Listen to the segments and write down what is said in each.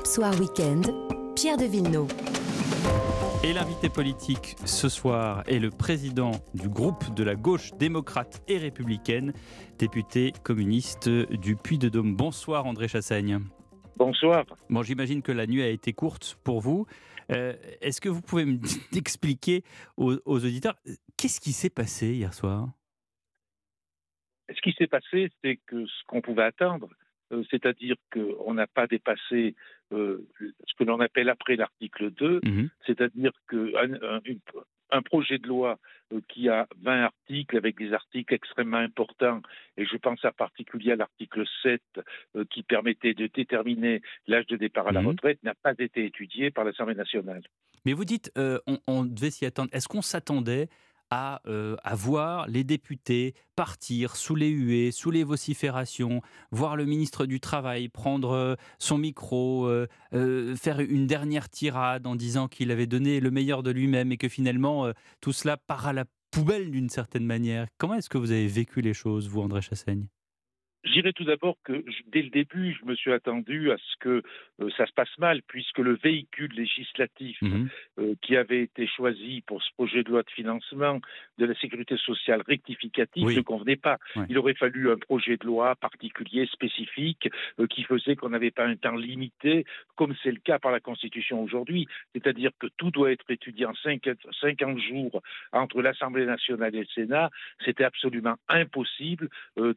Europe Soir Weekend, Pierre de Villeneuve. Et l'invité politique ce soir est le président du groupe de la gauche démocrate et républicaine, député communiste du Puy-de-Dôme. Bonsoir André Chassaigne. Bonsoir. Bon, j'imagine que la nuit a été courte pour vous. Euh, est-ce que vous pouvez m'expliquer aux, aux auditeurs qu'est-ce qui s'est passé hier soir? Ce qui s'est passé, c'est que ce qu'on pouvait attendre, c'est-à-dire qu'on n'a pas dépassé euh, ce que l'on appelle après l'article 2, Mhm. c'est-à-dire qu'un un, une- un projet de loi euh, qui a 20 articles avec des articles extrêmement importants, et je pense en particulier à l'article 7 euh, qui permettait de déterminer l'âge de départ à la Mhm. retraite, n'a pas été étudié par l'Assemblée nationale. Mais vous dites, euh, on, on devait s'y attendre. Est-ce qu'on s'attendait à, euh, à voir les députés partir sous les huées, sous les vociférations, voir le ministre du Travail prendre euh, son micro, euh, faire une dernière tirade en disant qu'il avait donné le meilleur de lui-même et que finalement tout cela part à la poubelle d'une certaine manière. Comment est-ce que vous avez vécu les choses, vous, André Chassaigne? Je dirais tout d'abord que dès le début, je me suis attendu à ce que euh, ça se passe mal, puisque le véhicule législatif Mhm. euh, qui avait été choisi pour ce projet de loi de financement de la sécurité sociale rectificative Oui. ne convenait pas. Il aurait fallu un projet de loi particulier, spécifique, euh, qui faisait qu'on n'avait pas un temps limité, comme c'est le cas par la Constitution aujourd'hui. C'est-à-dire que tout doit être étudié en cinq- 50 jours entre l'Assemblée nationale et le Sénat. C'était absolument impossible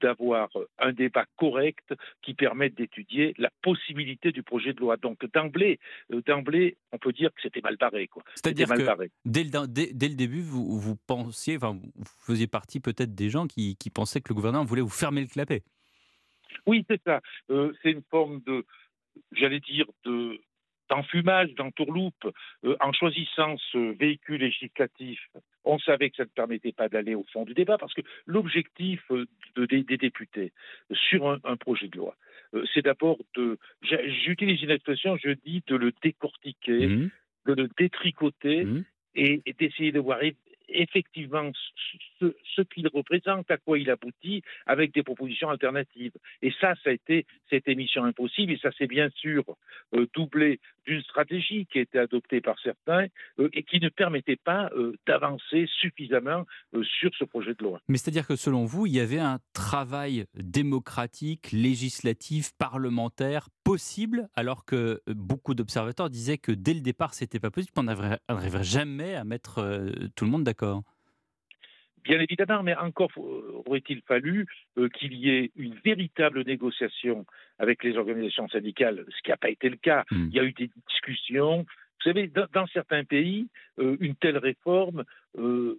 d'avoir un débat correct qui permette d'étudier la possibilité du projet de loi. Donc d'emblée, euh, d'emblée, on peut dire que c'était mal barré. C'est-à-dire que barré. dès le, dès, dès le début, vous, vous pensiez, enfin, vous faisiez partie peut-être des gens qui, qui pensaient que le gouvernement voulait vous fermer le clapet. Oui, c'est ça. Euh, c'est une forme de, j'allais dire, de d'enfumage, d'entourloupe. Euh, en choisissant ce véhicule législatif, on savait que ça ne permettait pas d'aller au fond du débat, parce que l'objectif euh, de- des, des députés sur un, un projet de loi, euh, c'est d'abord de, j'utilise une expression, je dis, de le décortiquer, Mhm. de le détricoter Mhm. et, et d'essayer de voir effectivement ce, qu'il représente, à quoi il aboutit, avec des propositions alternatives. Et ça, ça a été cette émission impossible, et ça s'est bien sûr euh, doublé d'une stratégie qui a été adoptée par certains euh, et qui ne permettait pas euh, d'avancer suffisamment sur ce projet de loi. Mais c'est-à-dire que selon vous, il y avait un travail démocratique, législatif, parlementaire possible, alors que beaucoup d'observateurs disaient que dès le départ, c'était pas possible, qu'on n'arriverait jamais à mettre tout le monde d'accord. Bien évidemment, mais encore faut- aurait-il fallu euh, qu'il y ait une véritable négociation avec les organisations syndicales, ce qui n'a pas été le cas. Mm. Il y a eu des discussions. Vous savez, dans, dans certains pays, euh, une telle réforme euh,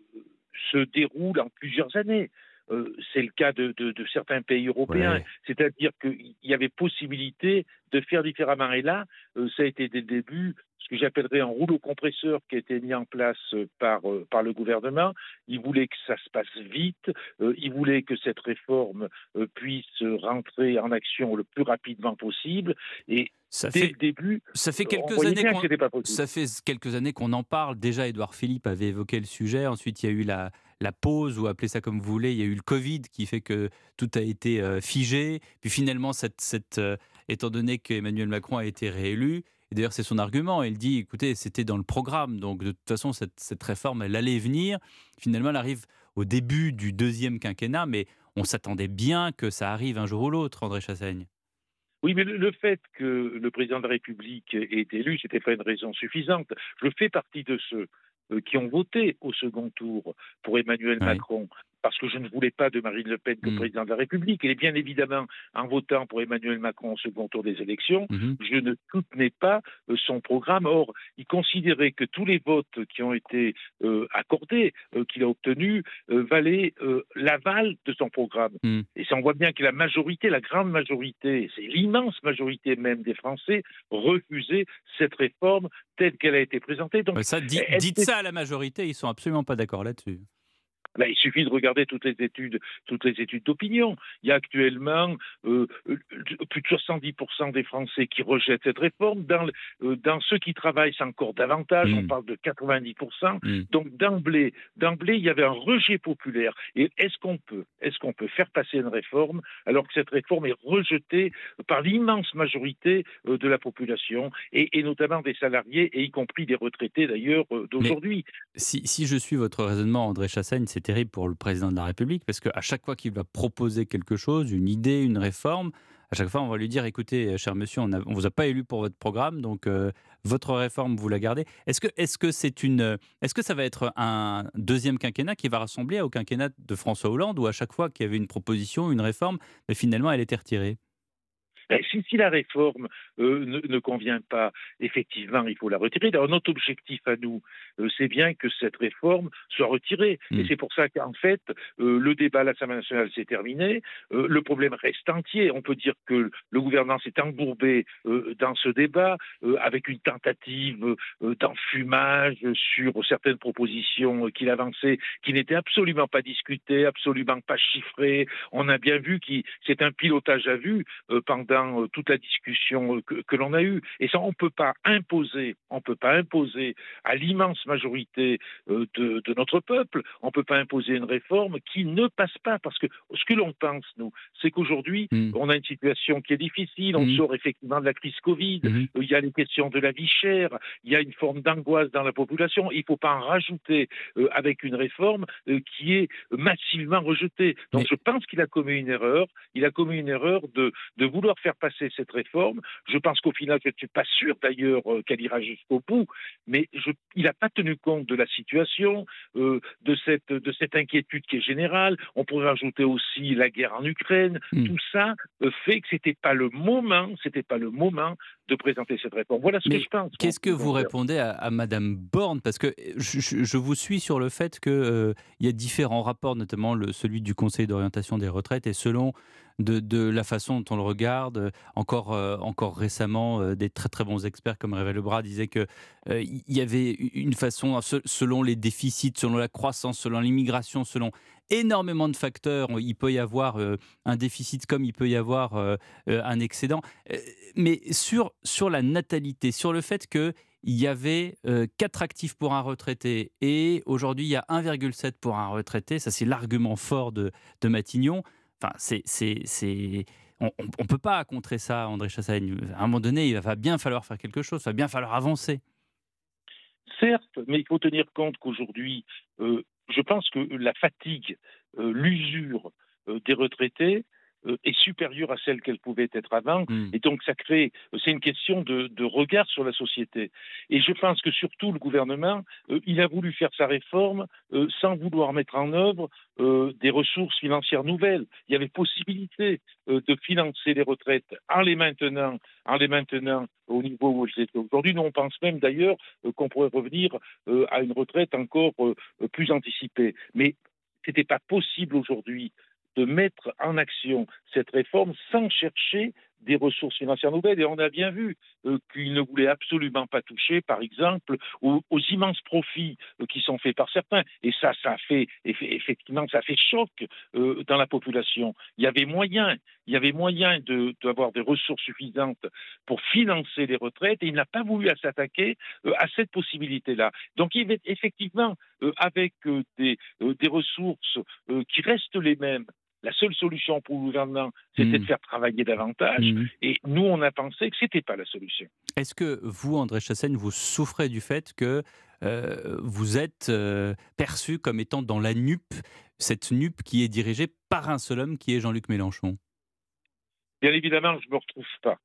se déroule en plusieurs années. Euh, c'est le cas de, de- de certains pays européens. Ouais. C'est-à-dire qu'il y avait possibilité de faire différemment. Et là, euh, ça a été dès le début ce que j'appellerais un rouleau compresseur qui a été mis en place euh, par, euh, par le gouvernement. Il voulait que ça se passe vite. Euh, il voulait que cette réforme puisse rentrer en action le plus rapidement possible. Et Ça dès fait, le début, ça fait quelques années qu'on en parle. Déjà, Édouard Philippe avait évoqué le sujet. Ensuite, il y a eu la, la pause, ou appelez ça comme vous voulez. Il y a eu le Covid qui fait que tout a été figé. Puis finalement, cette, cette, étant donné qu'Emmanuel Macron a été réélu, et d'ailleurs, c'est son argument. Il dit écoutez, c'était dans le programme. Donc, de toute façon, cette, cette réforme, elle allait venir. Finalement, elle arrive au début du deuxième quinquennat, mais on s'attendait bien que ça arrive un jour ou l'autre, André Chassaigne. Oui, mais le, fait que le président de la République ait été élu, c'était pas une raison suffisante. Je fais partie de ceux euh, qui ont voté au second tour pour Emmanuel Oui. Macron, parce que je ne voulais pas de Marine Le Pen comme Mm. président de la République. Et bien évidemment, en votant pour Emmanuel Macron au second tour des élections, Mhm. je ne soutenais pas euh, son programme. Or, il considérait que tous les votes qui ont été euh, accordés, euh, qu'il a obtenus, euh, valaient l'aval de son programme. Mm. Et ça, on voit bien que la majorité, la grande majorité, c'est l'immense majorité même des Français, refusaient cette réforme telle qu'elle a été présentée. Donc, Ouais, Ça, dit- dites ça à la majorité, ils sont absolument pas d'accord là-dessus. Là, il suffit de regarder toutes les études, toutes les études d'opinion. Il y a actuellement euh, plus de 70% des Français qui rejettent cette réforme. Dans, euh, dans ceux qui travaillent, c'est encore davantage. On mm. parle de 90%. Mm. Donc d'emblée, d'emblée, il y avait un rejet populaire. Et est-ce qu'on peut, est-ce qu'on peut faire passer une réforme alors que cette réforme est rejetée par l'immense majorité euh, de la population et, et, notamment des salariés et y compris des retraités d'ailleurs d'aujourd'hui? Si, si, je suis votre raisonnement, André Chassaigne, c'est terrible pour le président de la République parce qu'à chaque fois qu'il va proposer quelque chose, une idée, une réforme, à chaque fois on va lui dire écoutez, cher monsieur, on ne vous a pas élu pour votre programme, donc euh, votre réforme, vous la gardez. Est-ce que, est-ce que c'est une, est-ce que ça va être un deuxième quinquennat qui va rassembler au quinquennat de François Hollande ou à chaque fois qu'il y avait une proposition, une réforme, finalement elle était retirée? Ben, si, la réforme euh, ne, convient pas, effectivement, il faut la retirer. Alors, notre objectif à nous, euh, c'est bien que cette réforme soit retirée. Et hmm. c'est pour ça qu'en fait, euh, le débat à l'Assemblée nationale s'est terminé. le problème reste entier. On peut dire que le gouvernement s'est embourbé dans ce débat avec une tentative d'enfumage sur certaines propositions qu'il avançait qui n'étaient absolument pas discutées, absolument pas chiffrées. On a bien vu que c'est un pilotage à vue pendant dans euh, toute la discussion euh, que, l'on a eue. Et ça, on ne peut pas imposer, on peut pas imposer à l'immense majorité euh, de, notre peuple, on ne peut pas imposer une réforme qui ne passe pas. Parce que ce que l'on pense, nous, c'est qu'aujourd'hui, hmm. on a une situation qui est difficile, on hmm. sort effectivement de la crise Covid, hmm. il y a les questions de la vie chère, il y a une forme d'angoisse dans la population, il ne faut pas en rajouter avec une réforme qui est massivement rejetée. Donc je pense qu'il a commis une erreur, il a commis une erreur de, de vouloir faire passer cette réforme. Je pense qu'au final, je ne suis pas sûr d'ailleurs euh, qu'elle ira jusqu'au bout, mais il n'a pas tenu compte de la situation, euh, de, cette, de cette inquiétude qui est générale. On pourrait ajouter aussi la guerre en Ukraine. Hmm. Tout ça euh, fait que c'était pas le moment, c'était pas le moment de présenter cette réforme. Voilà ce que je pense. Qu'est-ce que vous répondez à, à Madame Borne? Parce que je, vous suis sur le fait qu'il il y a différents rapports, notamment le, celui du Conseil d'orientation des retraites, et selon de, la façon dont on le regarde. Encore, euh, encore récemment, euh, des très très bons experts comme Révé Lebras disaient qu'il euh, il y avait une façon, selon les déficits, selon la croissance, selon l'immigration, selon énormément de facteurs, il peut y avoir un déficit comme il peut y avoir un excédent. mais sur, sur la natalité, sur le fait que il y avait 4 actifs pour un retraité et aujourd'hui il y a 1,7 pour un retraité. Ça, c'est l'argument fort de Matignon. On ne peut pas contrer ça, André Chassagne. À un moment donné, il va bien falloir faire quelque chose, il va bien falloir avancer. Certes, mais il faut tenir compte qu'aujourd'hui, euh, je pense que la fatigue, euh, l'usure euh, des retraités est supérieure à celle qu'elle pouvait être avant. Hmm. Et donc, ça crée, c'est une question de, regard sur la société. Et je pense que surtout le gouvernement, euh, il a voulu faire sa réforme euh, sans vouloir mettre en œuvre des ressources financières nouvelles. Il y avait possibilité de financer les retraites en les maintenant, en les maintenant au niveau où elles étaient aujourd'hui. Nous, on pense même d'ailleurs qu'on pourrait revenir à une retraite encore plus anticipée. Mais ce n'était pas possible aujourd'hui de mettre en action cette réforme sans chercher des ressources financières nouvelles. Et on a bien vu euh, qu'il ne voulait absolument pas toucher, par exemple, aux, immenses profits euh, qui sont faits par certains. Et ça, ça fait effectivement, ça fait choc euh, dans la population. Il y avait moyen, il y avait moyen d'avoir des ressources suffisantes pour financer les retraites, et il n'a pas voulu s'attaquer à cette possibilité-là. Donc, il effectivement, avec des ressources qui restent les mêmes, la seule solution pour le gouvernement, c'était de hmm. faire travailler davantage. Hmm. Et nous, on a pensé que ce n'était pas la solution. Est-ce que vous, André Chassaigne, vous souffrez du fait que euh, vous êtes euh, perçu comme étant dans la NUP, cette NUP qui est dirigée par un seul homme, qui est Jean-Luc Mélenchon? Bien évidemment, je ne me retrouve pas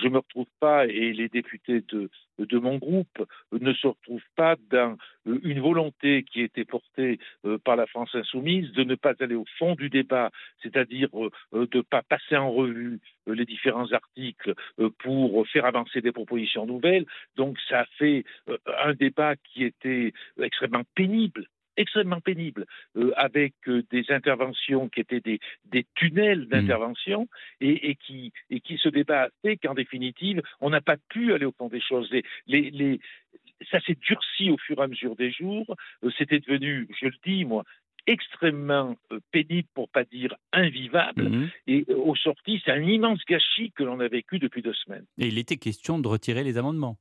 je ne me retrouve pas et les députés de, mon groupe ne se retrouvent pas dans euh, une volonté qui était portée euh, par la France insoumise de ne pas aller au fond du débat, c'est-à-dire euh, de ne pas passer en revue les différents articles pour faire avancer des propositions nouvelles. Donc ça a fait un débat qui était extrêmement pénible extrêmement pénible, euh, avec euh, des interventions qui étaient des, des tunnels mmh. d'intervention et, et, qui, et qui se débat fait qu'en définitive, on n'a pas pu aller au fond des choses. Les, les, ça s'est durci au fur et à mesure des jours. Euh, c'était devenu, je le dis moi, extrêmement pénible, pour pas dire invivable. Mhm. Et au sorti, c'est un immense gâchis que l'on a vécu depuis deux semaines. Et il était question de retirer les amendements.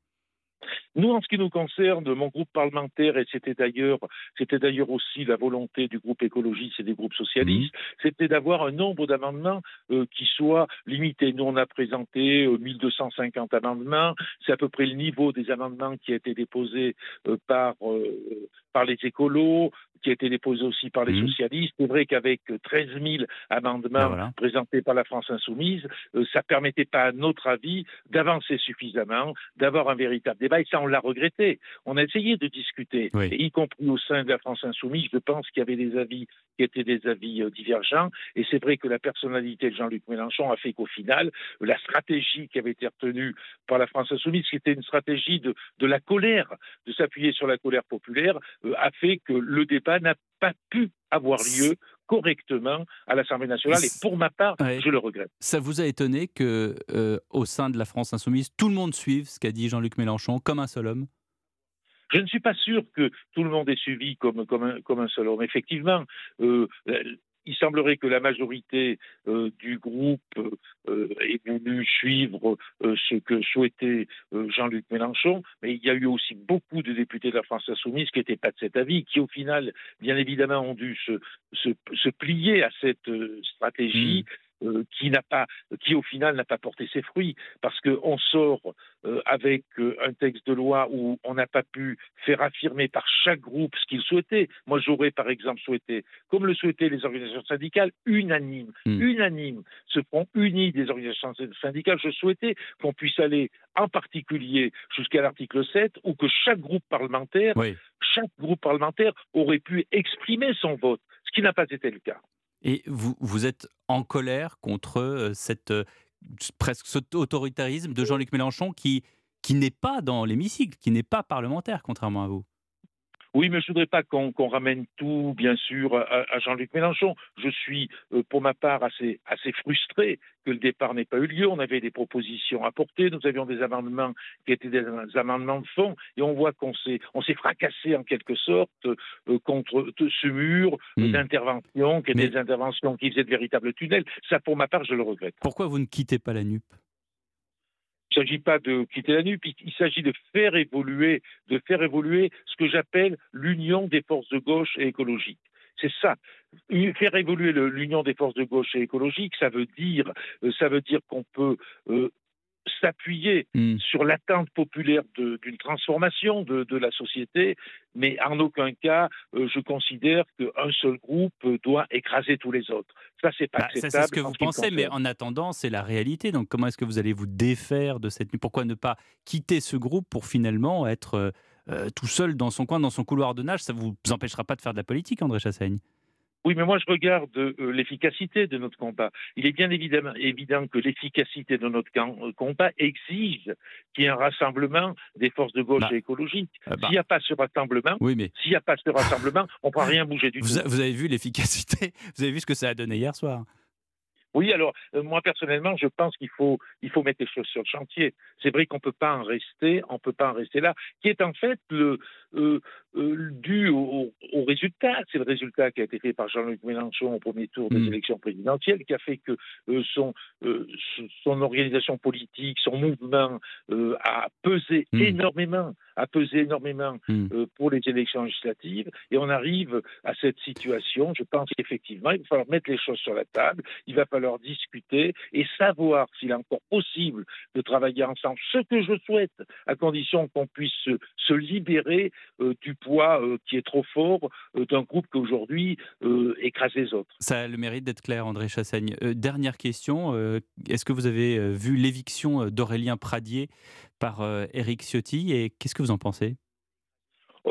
Nous, en ce qui nous concerne, mon groupe parlementaire, et c'était d'ailleurs, c'était d'ailleurs aussi la volonté du groupe écologiste et des groupes socialistes, c'était d'avoir un nombre d'amendements euh, qui soit limité. Nous, on a présenté euh, 1250 amendements. C'est à peu près le niveau des amendements qui a été déposé euh, par, euh, par les écolos, qui a été déposé aussi par les Mhm. socialistes. C'est vrai qu'avec 13 000 amendements Ben voilà. présentés par la France insoumise, ça permettait pas, à notre avis, d'avancer suffisamment, d'avoir un véritable débat. Et ça, on l'a regretté. On a essayé de discuter, Oui. et y compris au sein de la France insoumise. Je pense qu'il y avait des avis qui étaient des avis euh, divergents. Et c'est vrai que la personnalité de Jean-Luc Mélenchon a fait qu'au final, la stratégie qui avait été retenue par la France insoumise, qui était une stratégie de, de la colère, de s'appuyer sur la colère populaire, euh, a fait que le débat n'a pas pu avoir lieu correctement à l'Assemblée nationale. Et pour ma part, Ouais. je le regrette. Ça vous a étonné que, euh, au sein de la France insoumise, tout le monde suive ce qu'a dit Jean-Luc Mélenchon comme un seul homme? Je ne suis pas sûr que tout le monde ait suivi comme, comme, un, comme un seul homme. Effectivement, euh, il semblerait que la majorité euh, du groupe euh, ait voulu suivre euh, ce que souhaitait Jean-Luc Mélenchon, mais il y a eu aussi beaucoup de députés de la France insoumise qui n'étaient pas de cet avis, qui au final, bien évidemment, ont dû se, plier à cette stratégie. Euh, qui n'a pas, qui au final n'a pas porté ses fruits, parce qu'on sort euh, avec euh, un texte de loi où on n'a pas pu faire affirmer par chaque groupe ce qu'il souhaitait. Moi, j'aurais par exemple souhaité, comme le souhaitaient les organisations syndicales, unanime, Mm. unanime, ce front uni des organisations syndicales. Je souhaitais qu'on puisse aller en particulier jusqu'à l'article 7, où que chaque groupe parlementaire, Oui. chaque groupe parlementaire aurait pu exprimer son vote, ce qui n'a pas été le cas. Et vous, vous êtes en colère contre euh, cette, euh, presque cet autoritarisme de Jean-Luc Mélenchon qui, qui n'est pas dans l'hémicycle, qui n'est pas parlementaire, contrairement à vous? Oui, mais je ne voudrais pas qu'on ramène tout, bien sûr, à, à Jean-Luc Mélenchon. Je suis, euh, pour ma part, assez, assez frustré que le départ n'ait pas eu lieu. On avait des propositions à porter, nous avions des amendements qui étaient des amendements de fond, et on voit qu'on s'est, fracassé en quelque sorte euh, contre ce mur Mm. d'intervention, qui étaient Mais- des interventions qui faisaient de véritables tunnels. Ça, pour ma part, je le regrette. Pourquoi vous ne quittez pas la NUP? Il ne s'agit pas de quitter la NUP, il- s'agit de faire évoluer, de faire évoluer ce que j'appelle l'union des forces de gauche et écologiques. C'est ça. Faire évoluer l'union des forces de gauche et écologiques, ça veut dire, euh, ça veut dire qu'on peut euh, s'appuyer Hmm. sur l'attente populaire de- d'une transformation de, de la société, mais en aucun cas, euh, je considère qu'un seul groupe doit écraser tous les autres. Ça, c'est pas Bah, Ça, acceptable. c'est ce que vous pensez, mais en attendant, c'est la réalité. Donc, comment est-ce que vous allez vous défaire de cette NUP Pourquoi ne pas quitter ce groupe pour finalement être euh, euh, tout seul dans son coin, dans son couloir de nage? Ça ne vous empêchera pas de faire de la politique, André Chassaigne Oui, mais moi je regarde euh, l'efficacité de notre combat. Il est bien évidemment évident que l'efficacité de notre euh, combat exige qu'il y ait un rassemblement des forces de gauche Bah, et écologiques. Euh, bah, S'il n'y a pas ce rassemblement, Oui, mais s'il n'y a pas ce rassemblement, on ne pourra rien bouger du vous, tout. a- vous avez vu l'efficacité? Vous avez vu ce que ça a donné hier soir? Oui, alors euh, moi personnellement, je pense qu'il faut il faut mettre les choses sur le chantier. C'est vrai qu'on peut pas en rester, on peut pas en rester là, qui est en fait le euh, euh, dû au, au résultat. C'est le résultat qui a été fait par Jean-Luc Mélenchon au premier tour des Mm. élections présidentielles, qui a fait que euh, son euh, son organisation politique, son mouvement a pesé Mm. énormément, a pesé énormément Mm. euh, pour les élections législatives, et on arrive à cette situation. Je pense qu'effectivement, il va falloir mettre les choses sur la table il va falloir discuter et savoir s'il est encore possible de travailler ensemble, ce que je souhaite, à condition qu'on puisse se, se libérer du poids euh, qui est trop fort euh, d'un groupe qui aujourd'hui euh, écrase les autres. Ça a le mérite d'être clair, André Chassaigne. Euh, dernière question, est-ce que vous avez vu l'éviction d'Aurélien Pradier par Éric Ciotti et qu'est-ce que vous en pensez?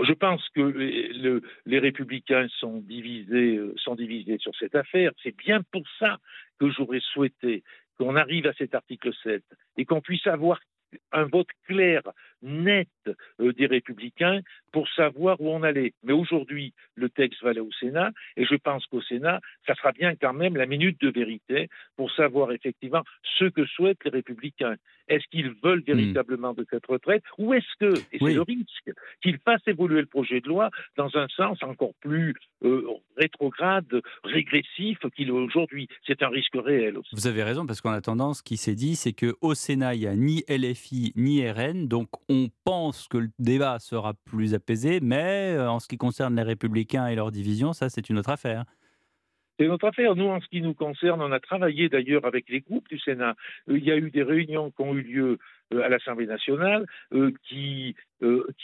Je pense que les, le- les républicains sont divisés, sont divisés sur cette affaire. C'est bien pour ça que j'aurais souhaité qu'on arrive à cet article 7 et qu'on puisse avoir un vote clair, net euh, des Républicains pour savoir où on allait. Mais aujourd'hui, le texte va aller au Sénat, et je pense qu'au Sénat, ça sera bien quand même la minute de vérité pour savoir effectivement ce que souhaitent les Républicains. Est-ce qu'ils veulent hmm. véritablement de cette retraite, ou est-ce que, et c'est le risque, qu'ils fassent évoluer le projet de loi dans un sens encore plus euh, rétrograde, régressif qu'il est aujourd'hui? C'est un risque réel aussi. Vous avez raison, parce qu'en attendant, ce qui s'est dit, c'est qu'au Sénat, il n'y a ni LFI ni RN, donc on pense que le débat sera plus apaisé, mais euh, en ce qui concerne les républicains et leur division, ça c'est une autre affaire. C'est notre affaire. Nous, en ce qui nous concerne, on a travaillé d'ailleurs avec les groupes du Sénat. Euh, il y a eu des réunions qui ont eu lieu euh, à l'Assemblée nationale, qui,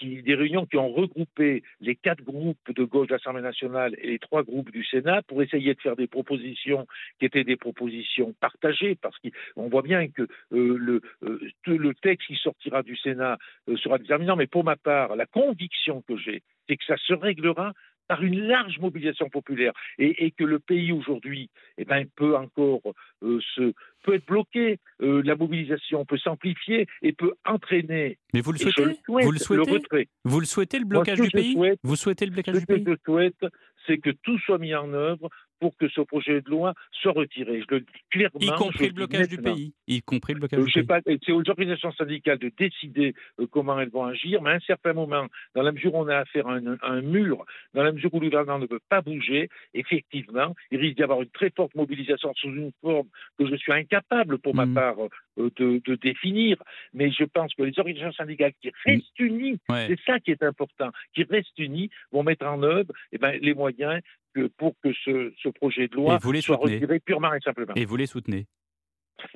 des réunions qui ont regroupé les quatre groupes de gauche de l'Assemblée nationale et les trois groupes du Sénat pour essayer de faire des propositions qui étaient des propositions partagées, parce qu'on voit bien que le texte qui sortira du Sénat sera déterminant. Mais pour ma part, la conviction que j'ai, c'est que ça se réglera par une large mobilisation populaire et, que le pays aujourd'hui eh ben, peut encore euh, se peut être bloqué, euh, la mobilisation peut s'amplifier et peut entraîner. Mais vous le souhaitez Vous le souhaitez le retrait. Vous le souhaitez le blocage du pays Vous souhaitez le blocage du pays Ce que je souhaite, c'est que tout soit mis en œuvre pour que ce projet de loi soit retiré. Je le dis clairement. Y compris le blocage du pays. Y compris le blocage euh, du pays. C'est aux organisations syndicales de décider euh, comment elles vont agir, mais à un certain moment, dans la mesure où on a affaire à un, mur, dans la mesure où le gouvernement ne peut pas bouger, effectivement, il risque d'y avoir une très forte mobilisation sous une forme que je suis incapable, pour ma mmh. part, euh, de, définir. Mais je pense que les organisations syndicales qui restent unies, c'est ça qui est important, qui restent unies, vont mettre en œuvre eh ben, les moyens pour que ce, projet de loi soit retiré purement et simplement. Et vous les soutenez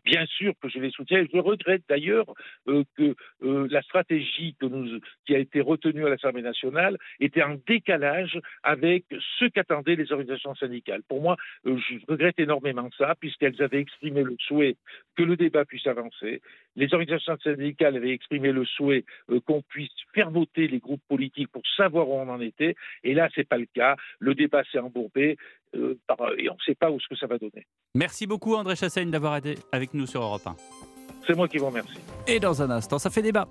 Bien sûr que je les soutiens. Je regrette d'ailleurs euh, que euh, la stratégie que nous, qui a été retenue à l'Assemblée nationale était en décalage avec ce qu'attendaient les organisations syndicales. Pour moi, euh, je regrette énormément ça, puisqu'elles avaient exprimé le souhait que le débat puisse avancer. Les organisations syndicales avaient exprimé le souhait qu'on puisse faire voter les groupes politiques pour savoir où on en était. Et là, c'est pas le cas. Le débat s'est embourbé et on ne sait pas où ce que ça va donner. Merci beaucoup André Chassaigne d'avoir été avec nous sur Europe 1. C'est moi qui vous remercie. Et dans un instant, ça fait débat.